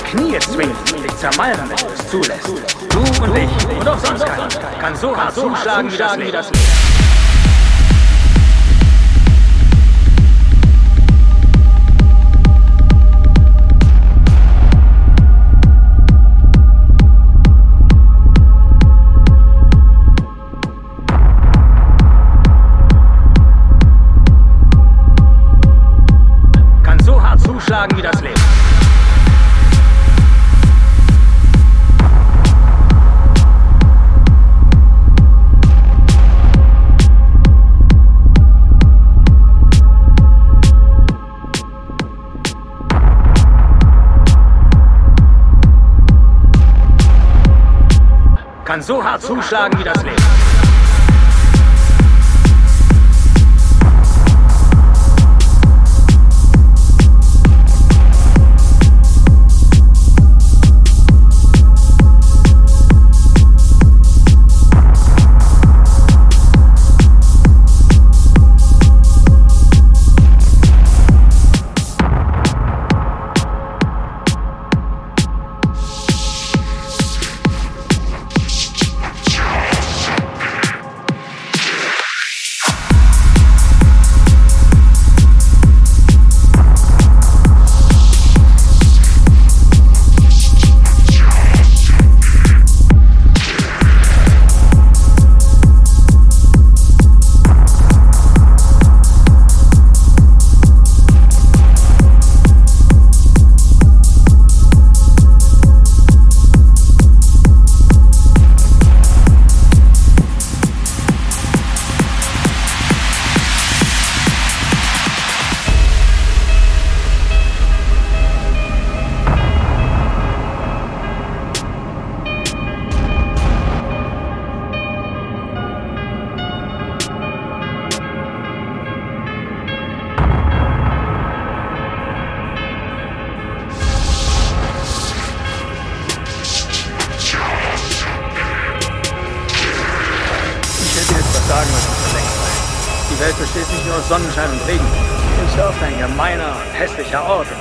die Knie zwingen dich zermalmen, wenn du es zulässt. Du und ich und auch sonst keiner kann so hart zuschlagen wie das Leben. Kann so hart zuschlagen wie das Kann so hart zuschlagen wie das Leben.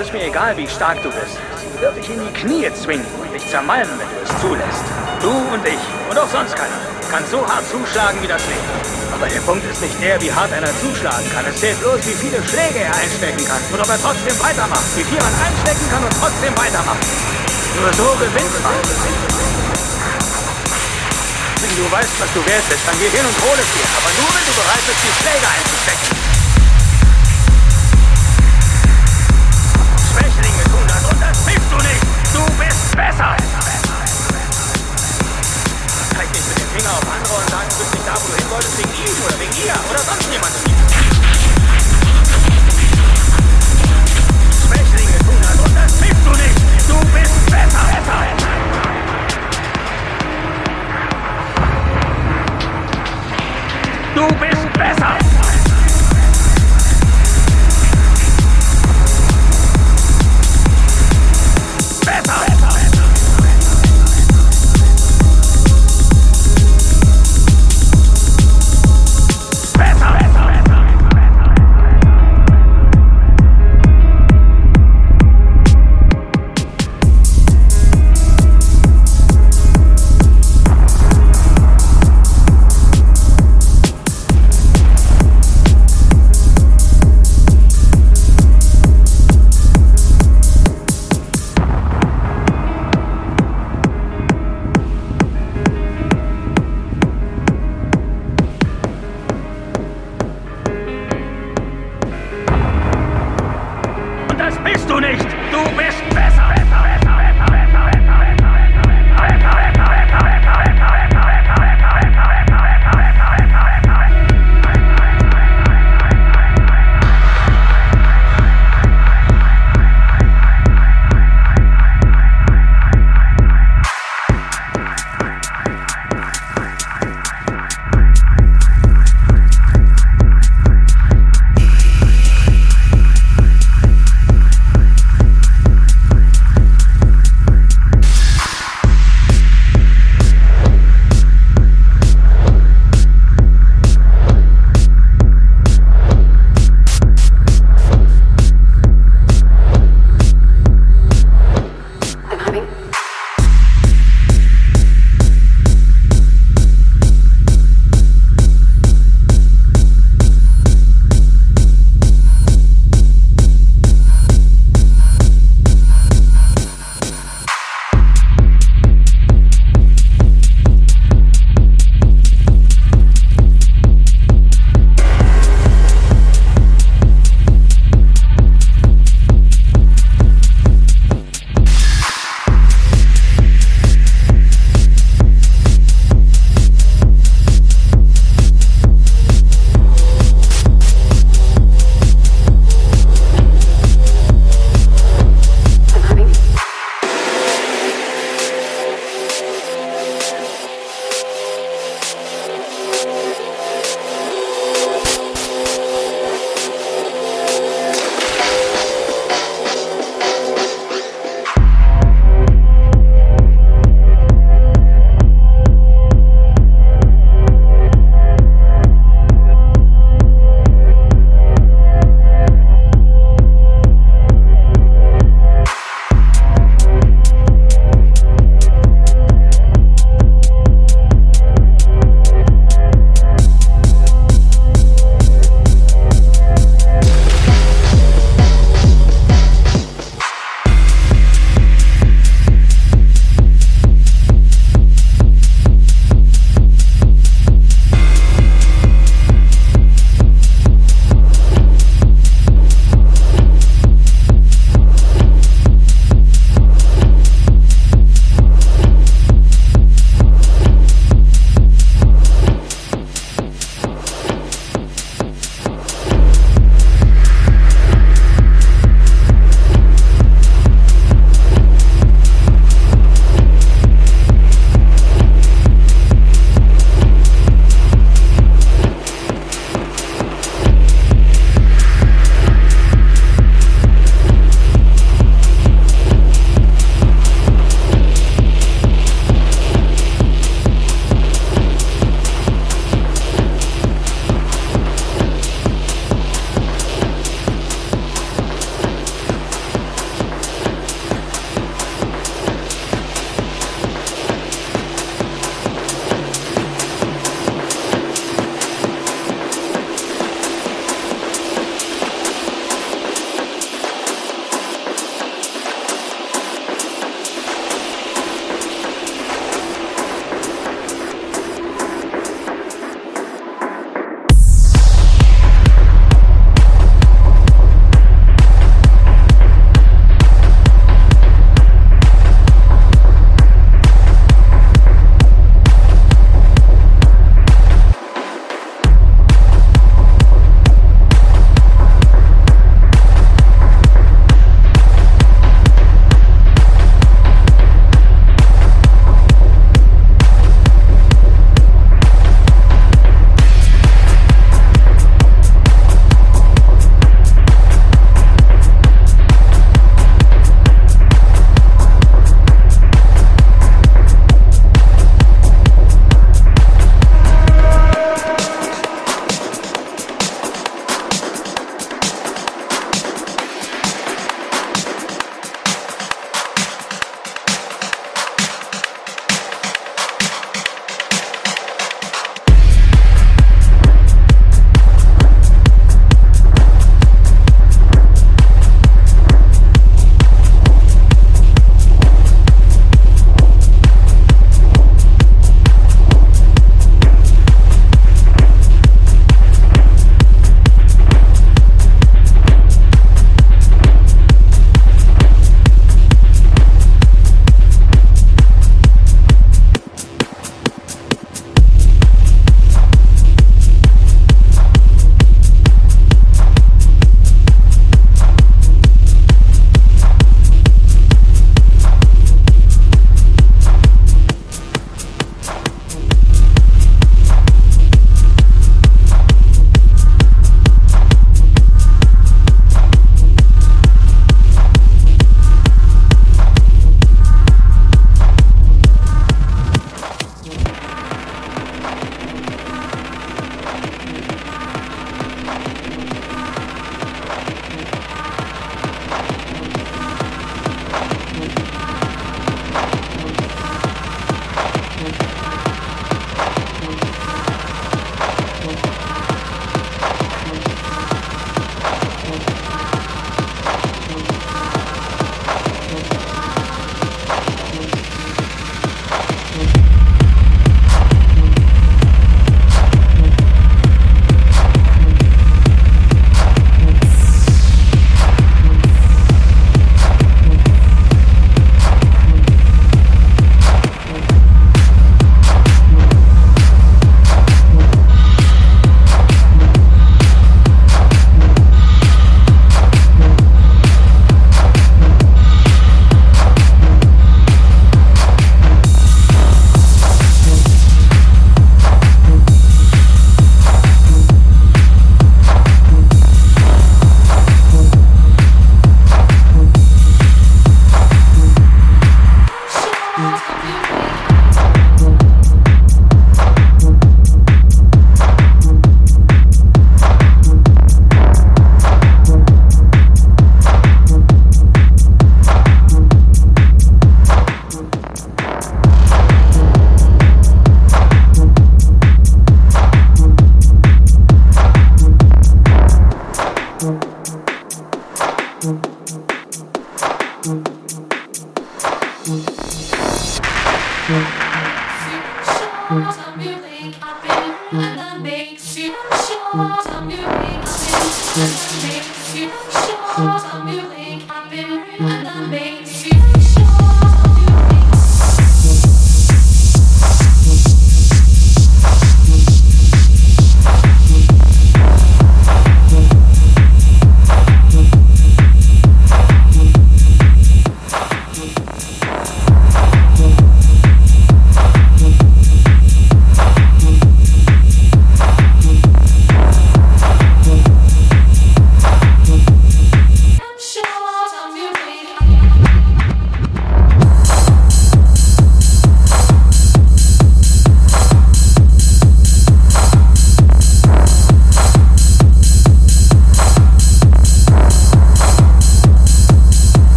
Ist mir egal, wie stark du bist. Sie wird dich in die Knie zwingen und dich zermalmen, wenn du es zulässt. Du und ich und auch sonst keiner kann so hart zuschlagen wie das Leben. Aber der Punkt ist nicht der, wie hart einer zuschlagen kann. Es zählt bloß, wie viele Schläge er einstecken kann und ob er trotzdem weitermacht. Wie viel man einstecken kann und trotzdem weitermacht. Nur so gewinnt man. Wenn du weißt, was du wert bist, dann geh hin und hol es dir. Aber nur, wenn du bereit bist, die Schläge einzustecken. Besser. Zeig nicht mit dem Finger auf andere und sagen, du bist nicht da, wo du hin wolltest, wegen ihm oder wegen ihr oder sonst jemandem. Schwächlinge tun das und das hilfst du nicht. Du bist besser. besser. Du bist! Besser!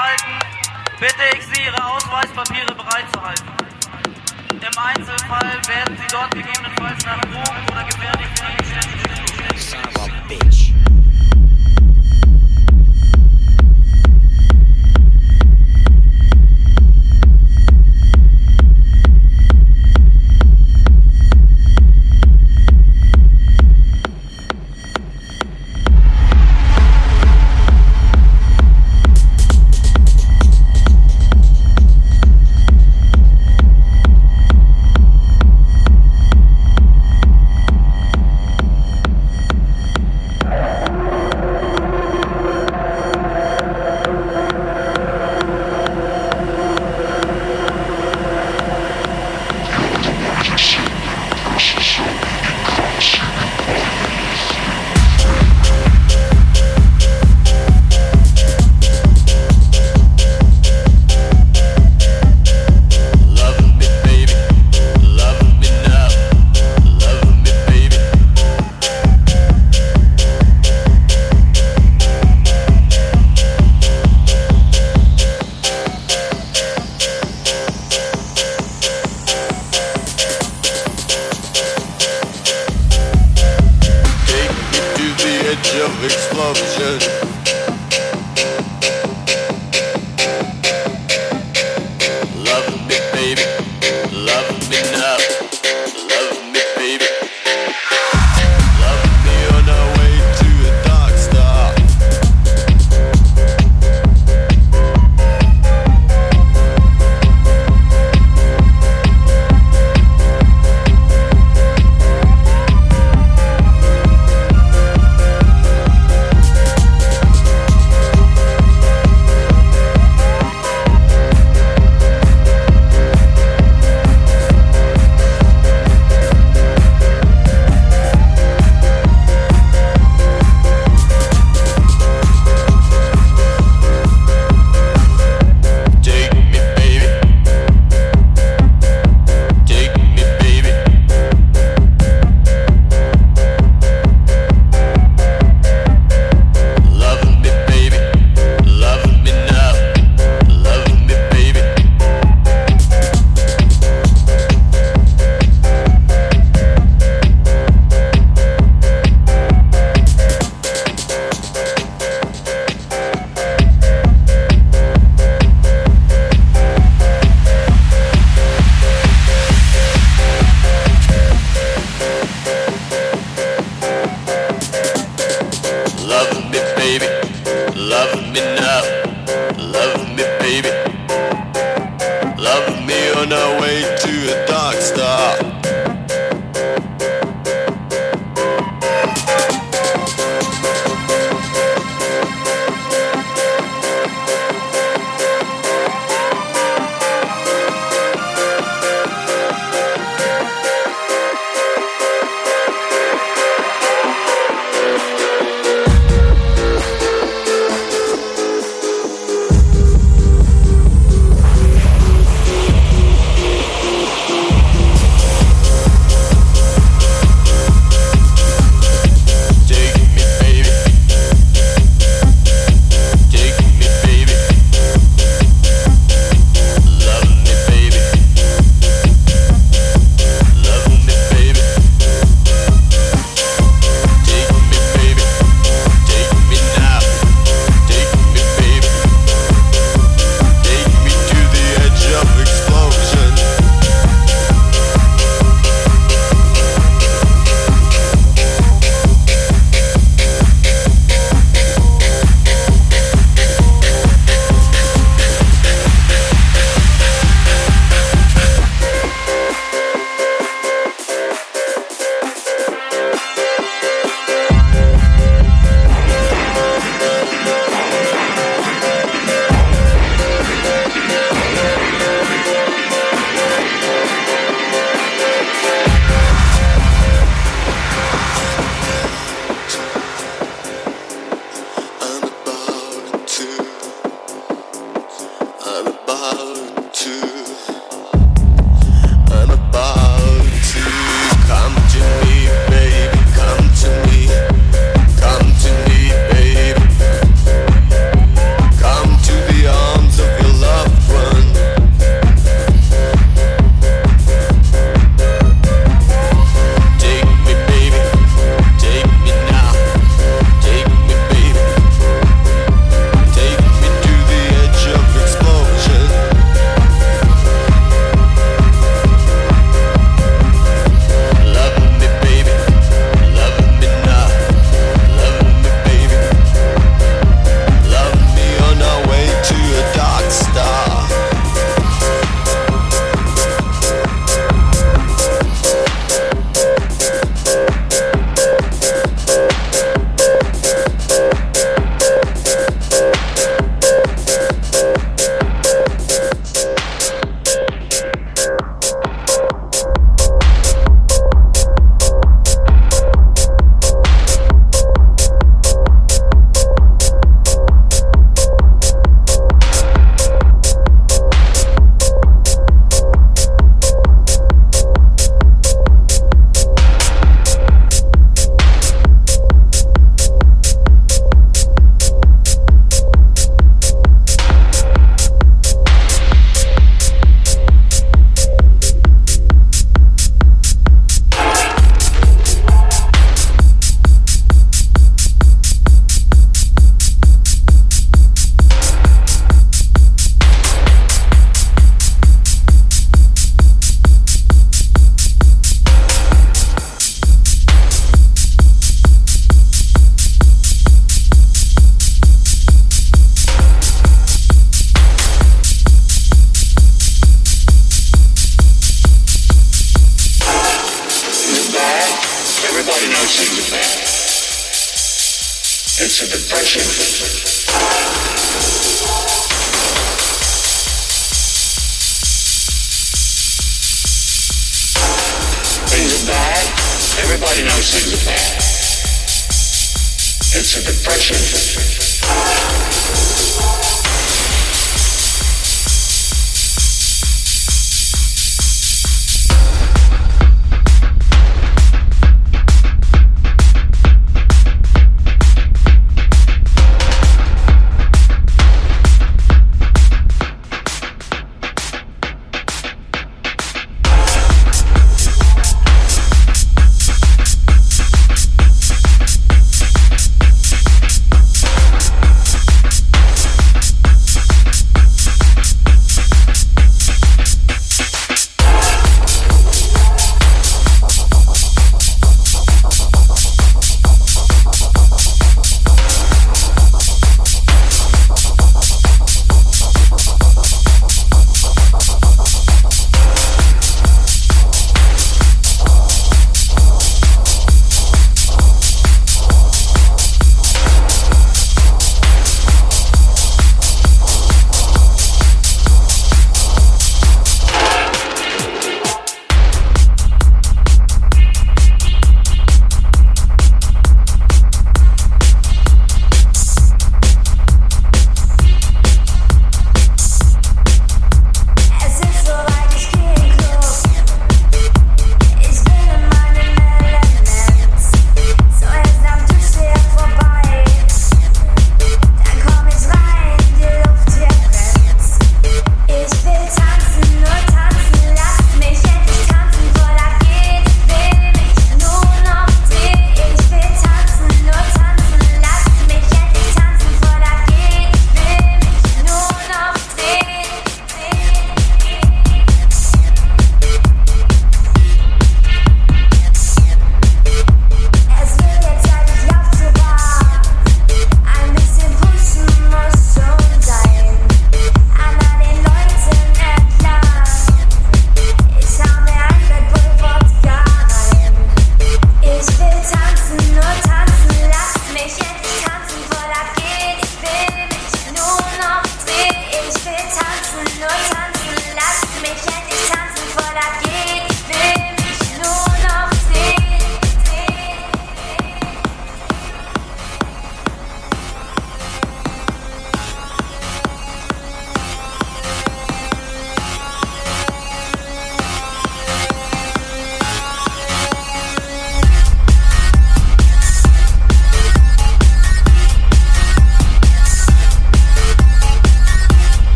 verhalten, bitte ich Sie, Ihre Ausweispapiere bereitzuhalten. Im Einzelfall werden Sie dort gegebenenfalls nach Drogen oder gefährlichen Gegenständen. Son of a bitch.